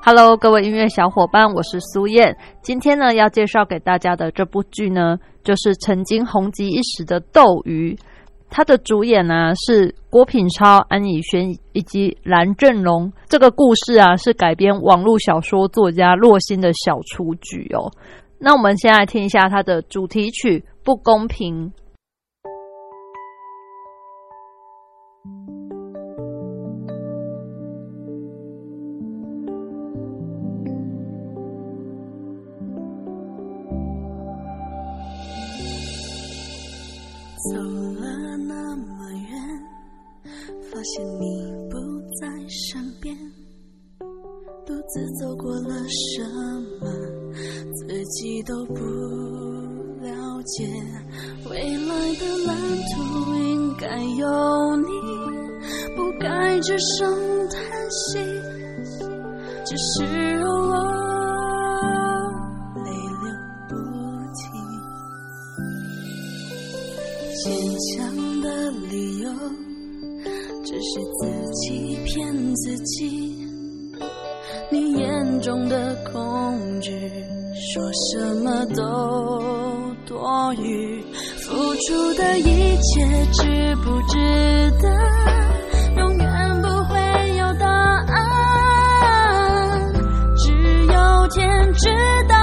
Hello，各位音乐小伙伴，我是苏燕。今天呢，要介绍给大家的这部剧呢，就是曾经红极一时的《斗鱼》。它的主演呢是郭品超、安以轩以及蓝正龙。这个故事啊，是改编网络小说作家洛心的小雏菊哦。那我们先来听一下它的主题曲《不公平》。走了那么远，发现你不在身边，独自走过了什么，自己都不了解。未来的蓝图应该有你，不该只剩叹息，只是偶尔。是自己骗自己。你眼中的恐惧，说什么都多余。付出的一切，值不值得？永远不会有答案，只有天知道。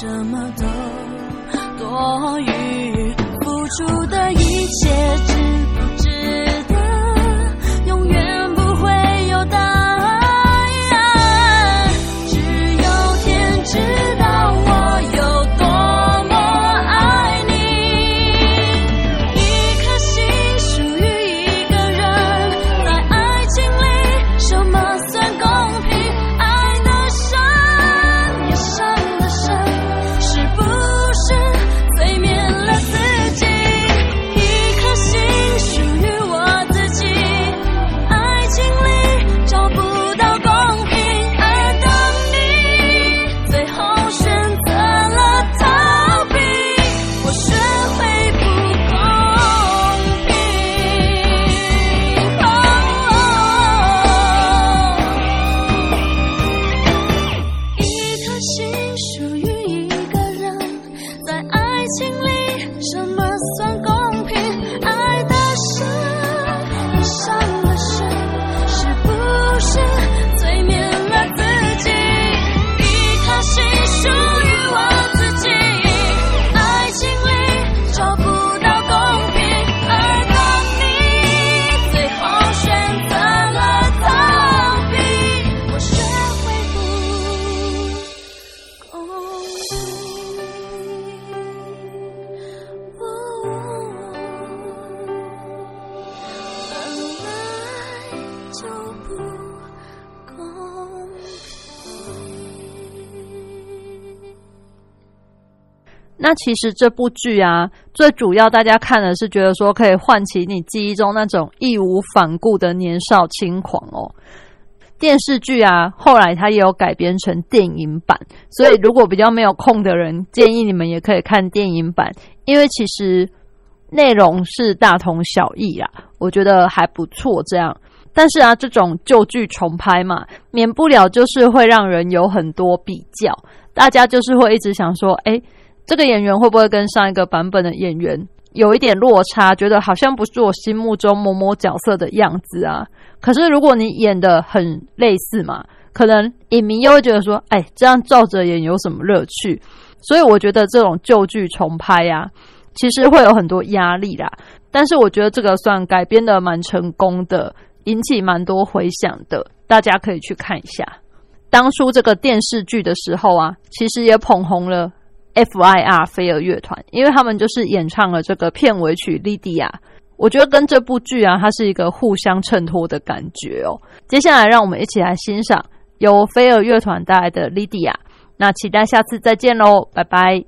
这么多那其实这部剧啊，最主要大家看的是觉得说可以唤起你记忆中那种义无反顾的年少轻狂哦。电视剧啊，后来它也有改编成电影版，所以如果比较没有空的人，建议你们也可以看电影版，因为其实内容是大同小异啊，我觉得还不错。这样，但是啊，这种旧剧重拍嘛，免不了就是会让人有很多比较，大家就是会一直想说，哎。这个演员会不会跟上一个版本的演员有一点落差？觉得好像不是我心目中某某角色的样子啊。可是如果你演的很类似嘛，可能影迷又会觉得说：“哎，这样照着演有什么乐趣？”所以我觉得这种旧剧重拍呀，其实会有很多压力啦。但是我觉得这个算改编的蛮成功的，引起蛮多回响的，大家可以去看一下。当初这个电视剧的时候啊，其实也捧红了。F.I.R. 飞儿乐团，因为他们就是演唱了这个片尾曲《莉迪亚》，我觉得跟这部剧啊，它是一个互相衬托的感觉哦。接下来，让我们一起来欣赏由飞儿乐团带来的《莉迪亚》，那期待下次再见喽，拜拜。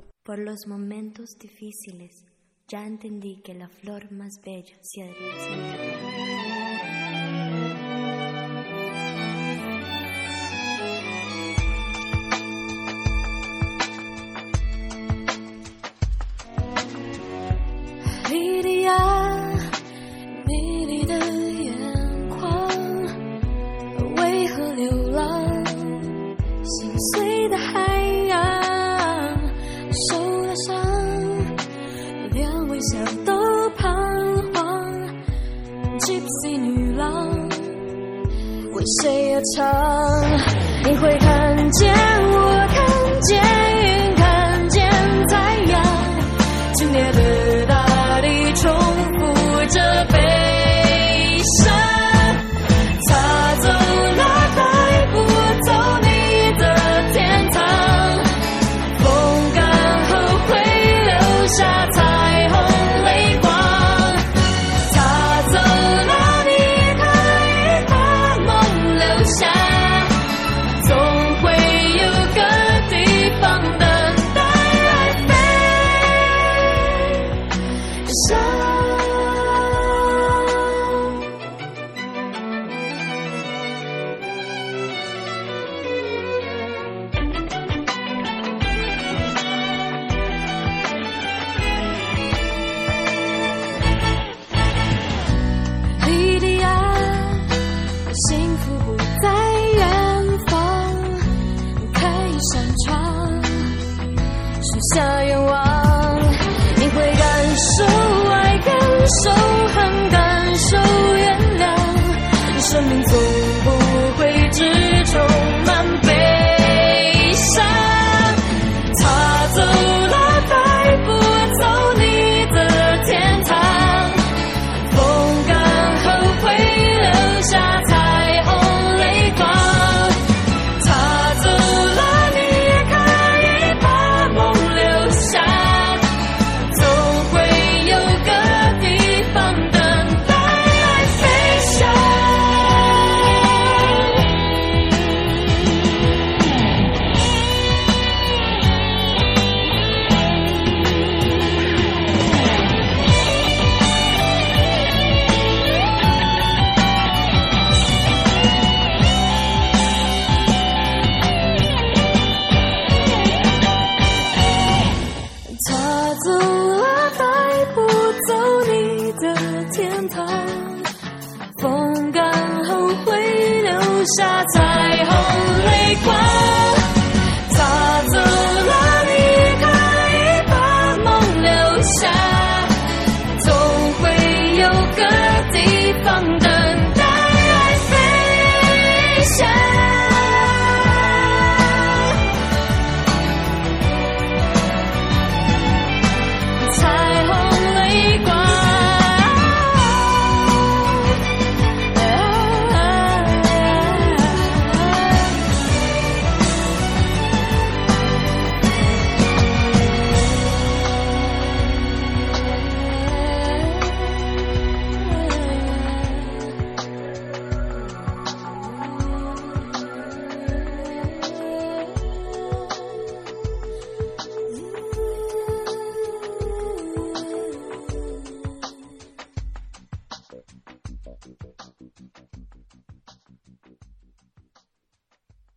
的海洋，受了伤，连微笑都彷徨，Gypsy 女郎，为谁而唱？你会看见。